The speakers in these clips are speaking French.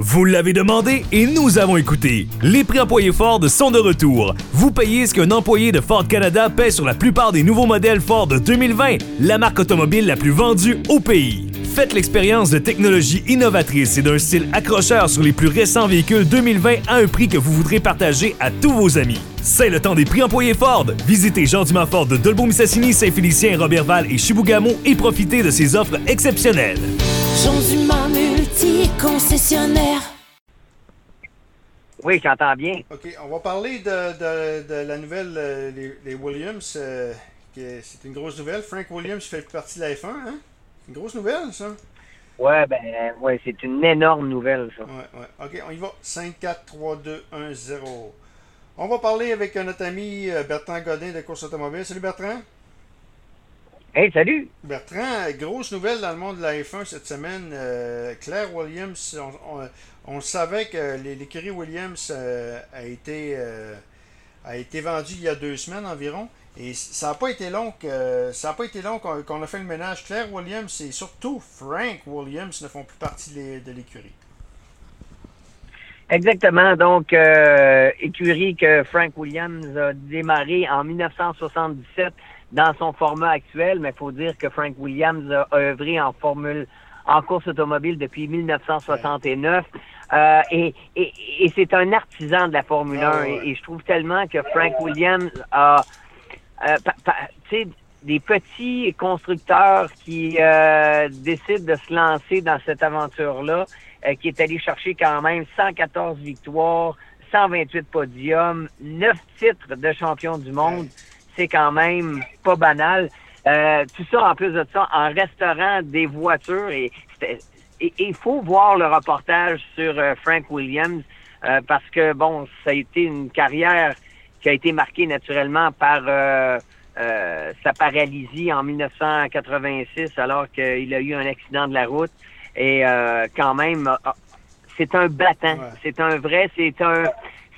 Vous l'avez demandé et nous avons écouté. Les prix employés Ford sont de retour. Vous payez ce qu'un employé de Ford Canada paie sur la plupart des nouveaux modèles Ford de 2020, la marque automobile la plus vendue au pays. Faites l'expérience de technologies innovatrices et d'un style accrocheur sur les plus récents véhicules 2020 à un prix que vous voudrez partager à tous vos amis. C'est le temps des prix employés Ford. Visitez Jean Dumas Ford de Dolbeau-Missassini, Saint-Félicien, Robertval et Chibougamau et profitez de ces offres exceptionnelles. Jean multi-concessionnaire. Oui, j'entends bien. OK, on va parler de, de, de la nouvelle euh, les, les Williams. euh, c'est une grosse nouvelle. Frank Williams fait partie de la F1. Hein? Une grosse nouvelle, ça? Ouais, ben, ouais, c'est une énorme nouvelle, ça. Ouais, ouais. OK, on y va. 5, 4, 3, 2, 1, 0. On va parler avec notre ami euh, Bertrand Godin de Course Automobile. Salut Bertrand. Hey, salut! Bertrand, grosse nouvelle dans le monde de la F1 cette semaine. Euh, Claire Williams, on, on- on savait que l'é- l'écurie Williams euh, a, été, euh, a été vendue il y a deux semaines environ. Et ça n'a pas été long que- ça a pas été long qu'on a fait le ménage. Claire Williams et surtout Frank Williams ne font plus partie de l'é- de l'écurie. Exactement. Donc, écurie que Frank Williams a démarré en 1977 dans son format actuel, mais il faut dire que Frank Williams a œuvré en formule en course automobile depuis 1969. Euh, et et, et c'est un artisan de la Formule 1. Ah. Et, et je trouve tellement que Frank Williams a, euh, pa- pa- des petits constructeurs qui euh, décident de se lancer dans cette aventure-là, euh, qui est allé chercher quand même 114 victoires, 128 podiums, 9 titres de champion du monde. C'est quand même pas banal. Euh, tout ça, en plus de ça, en restaurant des voitures. Et il faut voir le reportage sur euh, Frank Williams euh, parce que, bon, ça a été une carrière qui a été marquée naturellement par sa paralysie en 1986 alors qu'il a eu un accident de la route. Et quand même, euh, c'est un battant. Ouais. C'est un vrai, c'est un...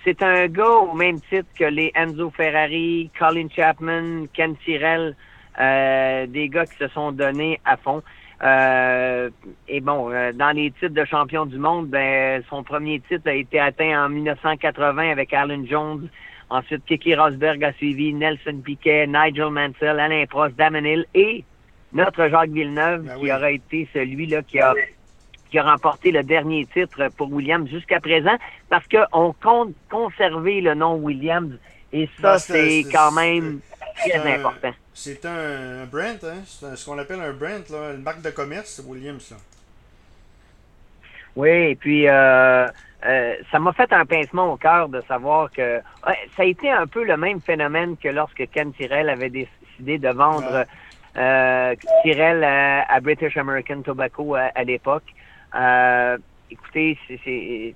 C'est un gars au même titre que les Enzo Ferrari, Colin Chapman, Ken Tyrrell, euh, des gars qui se sont donnés à fond. Euh, et bon, euh, dans les titres de champion du monde, ben, son premier titre a été atteint en 1980 avec Alan Jones. Ensuite, Kiki Rosberg a suivi, Nelson Piquet, Nigel Mansell, Alain Prost, Damon Hill et notre Jacques Villeneuve, Ben qui aura été celui-là qui a qui a remporté le dernier titre pour Williams jusqu'à présent, parce qu'on compte conserver le nom Williams, et ça, Ben, c'est- quand même très important. C'est un, brand, hein? c'est ce qu'on appelle un brand, là, une marque de commerce, Williams. Là. Oui, et puis euh, euh, ça m'a fait un pincement au cœur de savoir que ça a été un peu le même phénomène que lorsque Ken Tyrrell avait décidé de vendre euh, Tyrrell à, à British American Tobacco à, à l'époque. Euh, écoutez, c'est-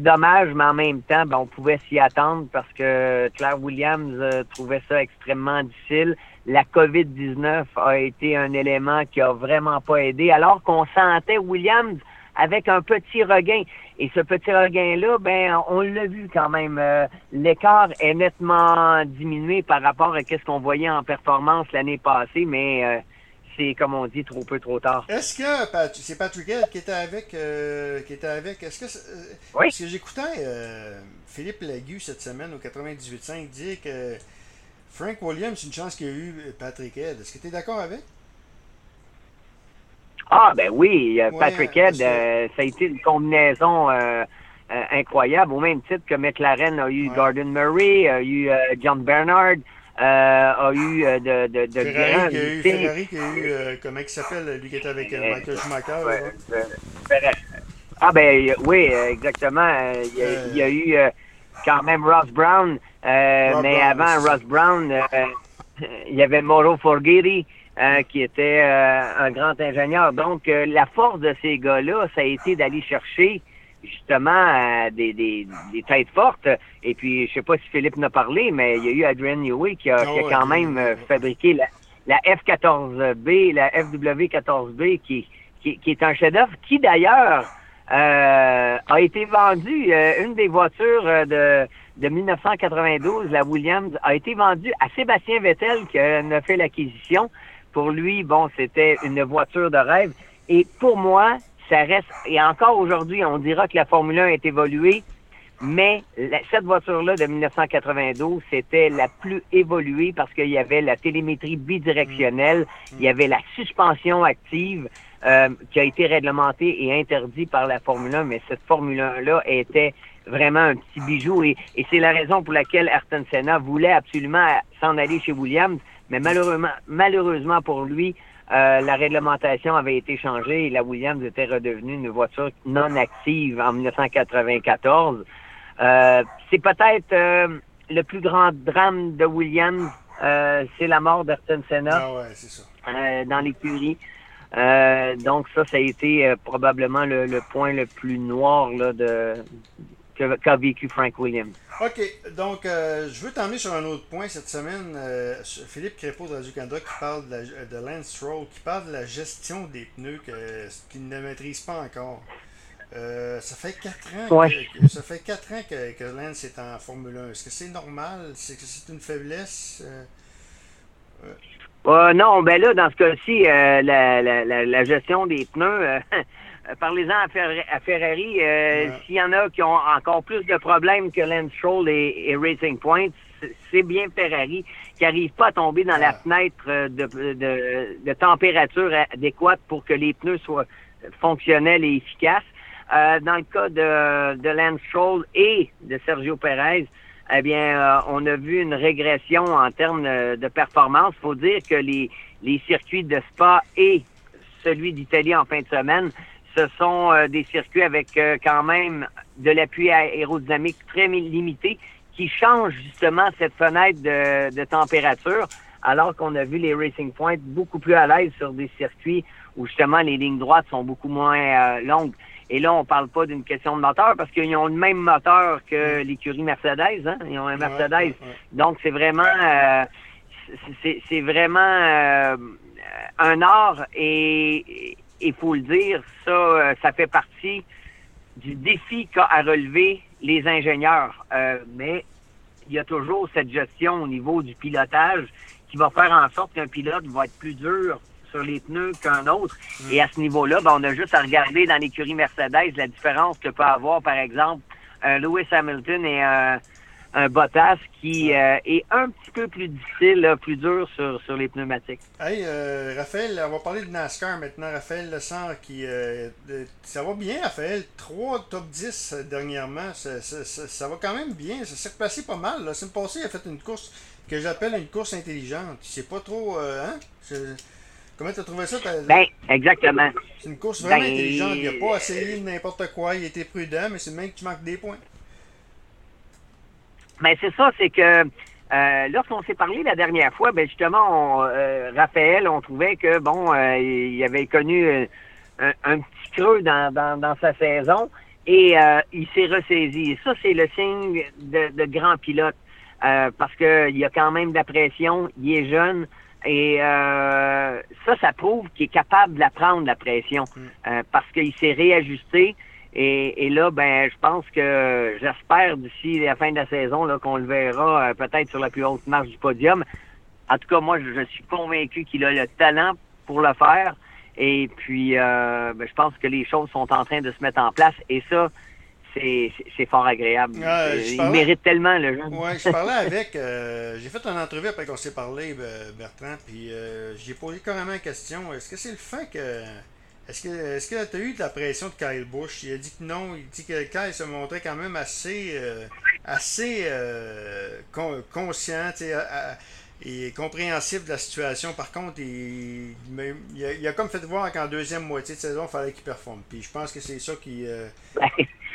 dommage, mais en même temps, ben, on pouvait s'y attendre parce que Claire Williams euh, trouvait ça extrêmement difficile. La COVID-19 a été un élément qui a vraiment pas aidé, alors qu'on sentait Williams avec un petit regain. Et ce petit regain-là, ben, on l'a vu quand même. euh, L'écart est nettement diminué par rapport à ce qu'on voyait en performance l'année passée, mais c'est, comme on dit, trop peu, trop tard. Est-ce que Pat- c'est Patrick Head qui était avec euh, qui était avec est-ce que euh, Oui. parce que j'écoutais euh, Philippe Lagu cette semaine au 98.5 dire que Frank Williams c'est une chance qu'il y a eu Patrick Head. Est-ce que tu es d'accord avec? Ah, ben oui, euh, Ouais, Patrick Head, que- euh, ça a été une combinaison euh, euh, incroyable, au même titre que McLaren a eu Ouais. Gordon Murray, a eu euh, John Bernard, euh, a eu euh, de, de, de Ferrari grands qui a eu Ferrari qui a eu euh, comment il s'appelle lui qui était avec euh, Euh, Michael Schumacher Ouais, là? euh, Ferrari. Ah ben euh, oui, euh, exactement. Euh, Il y, a- Euh, il y a eu euh, quand même Ross Brown, euh, mais Brown, avant. Ross Brown, euh, il y avait Mauro Forghieri, euh, qui était euh, un grand ingénieur. Donc euh, la force de ces gars-là, ça a été d'aller chercher justement euh, des, des, des têtes fortes. Et puis, je sais pas si Philippe n'a parlé, mais il y a eu Adrian Newey qui a, Ah qui a ouais, quand même euh, fabriqué la, la F-14B, la FW-14B, qui, qui, qui est un chef-d'œuvre, qui d'ailleurs euh, a été vendu, euh, une des voitures de, de 1992, la Williams, a été vendue à Sébastien Vettel qui en a fait l'acquisition. Pour lui, bon, c'était une voiture de rêve. Et pour moi, ça reste, et encore aujourd'hui, on dira que la Formule 1 est évoluée, mais la- cette voiture-là de 1992, c'était la plus évoluée parce qu'il y avait la télémétrie bidirectionnelle, il y avait la suspension active euh, qui a été réglementée et interdite par la Formule 1, mais cette Formule 1-là était vraiment un petit bijou et, et c'est la raison pour laquelle Ayrton Senna voulait absolument s'en aller chez Williams, mais malheureusement, malheureusement pour lui, euh, la réglementation avait été changée et la Williams était redevenue une voiture non active en 1994. Euh, c'est peut-être euh, le plus grand drame de Williams, euh, c'est la mort d'Ayrton Senna Ah ouais, c'est ça. euh, dans l'écurie. Euh, donc ça, ça a été euh, probablement le, le point le plus noir là, de qu'a vécu Frank Williams. OK, donc euh, je veux t'emmener sur un autre point cette semaine. euh, Philippe Crépeau de Radio-Canada qui parle de, la- de Lance Stroll, qui parle de la gestion des pneus que- qu'il ne maîtrise pas encore. Euh, ça fait quatre ans, Ouais. que, ça fait quatre ans que, que Lance est en Formule 1. Est-ce que c'est normal? C'est que c'est une faiblesse? Non, ben là, dans ce cas-ci, la, la, la, gestion des pneus, parlez-en à, Fer- à Ferrari. euh, Ouais. S'il y en a qui ont encore plus de problèmes que Lance Stroll et, et Racing Point, c'est- bien Ferrari qui n'arrive pas à tomber dans la fenêtre euh, de, de, de température adéquate pour que les pneus soient fonctionnels et efficaces. Euh, dans le cas de, de Lance Stroll et de Sergio Perez, eh bien, euh, on a vu une régression en termes euh, de performance. faut dire que les, les circuits de Spa et celui d'Italie en fin de semaine, ce sont euh, des circuits avec euh, quand même de l'appui aérodynamique très mi- limité qui change justement cette fenêtre de, de température, alors qu'on a vu les Racing Point beaucoup plus à l'aise sur des circuits où justement les lignes droites sont beaucoup moins euh, longues. Et là, on parle pas d'une question de moteur parce qu'ils ont le même moteur que l'écurie Mercedes. Hein? Ils ont un Mercedes. ouais, ouais. Donc, c'est vraiment, euh, c'est- c'est vraiment euh, un art et il faut le dire, ça, euh, ça fait partie du défi qu'a à relever les ingénieurs. Euh, mais il y a toujours cette gestion au niveau du pilotage qui va faire en sorte qu'un pilote va être plus dur sur les pneus qu'un autre. Et à ce niveau-là, ben, on a juste à regarder dans l'écurie Mercedes la différence que peut avoir, par exemple, un Lewis Hamilton et un, un Bottas qui euh, est un petit peu plus difficile, là, plus dur sur, sur les pneumatiques. Hey, euh, Raphaël, on va parler de NASCAR maintenant. Raphaël Lessard, qui, euh, ça va bien, Raphaël? 3 top 10 euh, dernièrement. Ça, ça- ça- ça va quand même bien. Ça s'est replacé pas mal. La semaine passée, il a fait une course que j'appelle une course intelligente. C'est pas trop. hein? Comment t'as trouvé ça? Ben, exactement. C'est une course vraiment ben, intelligente. Il a pas essayé de n'importe quoi. Il été prudent, mais c'est même que tu manques des points. Ben c'est ça, c'est que euh, lorsqu'on s'est parlé la dernière fois, ben justement, on, euh, Raphaël, on trouvait que bon, euh, il avait connu euh, un, un petit creux dans, dans, dans sa saison et euh, il s'est ressaisi. Et ça, c'est le signe de, de grand pilote euh, parce que il y a quand même de la pression, il est jeune. Et euh, ça, ça prouve qu'il est capable d'apprendre la pression euh, parce qu'il s'est réajusté. Et, et là, ben, je pense que j'espère d'ici la fin de la saison qu'on le verra euh, peut-être sur la plus haute marche du podium. En tout cas, moi, je, je suis convaincu qu'il a le talent pour le faire. Et puis, euh, ben, je pense que les choses sont en train de se mettre en place. Et ça, c'est fort agréable. Euh, il parlais- mérite tellement, le jeune. Ouais, je parlais avec. euh, j'ai fait une entrevue après qu'on s'est parlé, Bertrand, puis euh, j'ai posé carrément la question est-ce que c'est le fait que. Est-ce que est-ce que tu as eu de la pression de Kyle Busch? Il a dit que non. Il dit que Kyle se montrait quand même assez. euh, assez euh, con- conscient, à- à- et compréhensif de la situation. Par contre, il, il, a, il a comme fait voir qu'en deuxième moitié de saison, il fallait qu'il performe. Puis je pense que c'est ça qui. euh,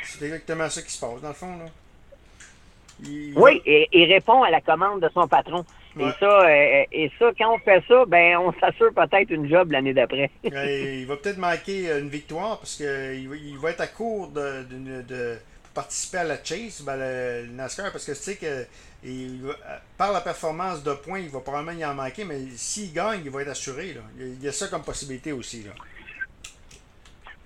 c'est exactement ça qui se passe, dans le fond. Là. Il- Oui, et il répond à la commande de son patron. Ouais. Et ça, euh, et ça, quand on fait ça, ben, on s'assure peut-être une job l'année d'après. Euh, il va peut-être manquer euh, une victoire parce qu'il va, être à court de, de- participer à la chase, ben, le, le NASCAR, parce que tu sais que il euh, par la performance de points, il va probablement y en manquer, mais s'il gagne, il va être assuré. Là. Il, y a, ça comme possibilité aussi. Là.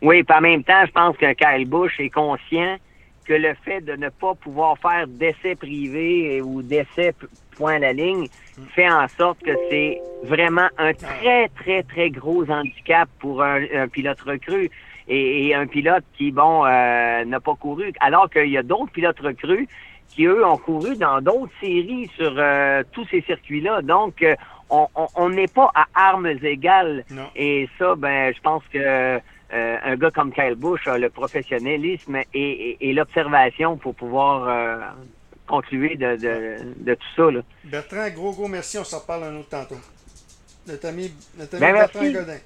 Oui, puis en même temps, je pense que Kyle Busch est conscient que le fait de ne pas pouvoir faire d'essais privés ou d'essais point à la ligne fait en sorte que c'est vraiment un très, très, très gros handicap pour un, un pilote recru. et, un pilote qui, bon, euh, n'a pas couru, alors qu'il y a d'autres pilotes recrues qui, eux, ont couru dans d'autres séries sur euh, tous ces circuits-là. Donc, euh, on n'est pas à armes égales. Et ça, ben, je pense que un gars comme Kyle Busch a le professionnalisme et, l'observation pour pouvoir concluer de, tout ça. Bertrand, gros, gros merci. On s'en reparle un autre tantôt. Notre ami, notre ami ben, Bertrand Godin.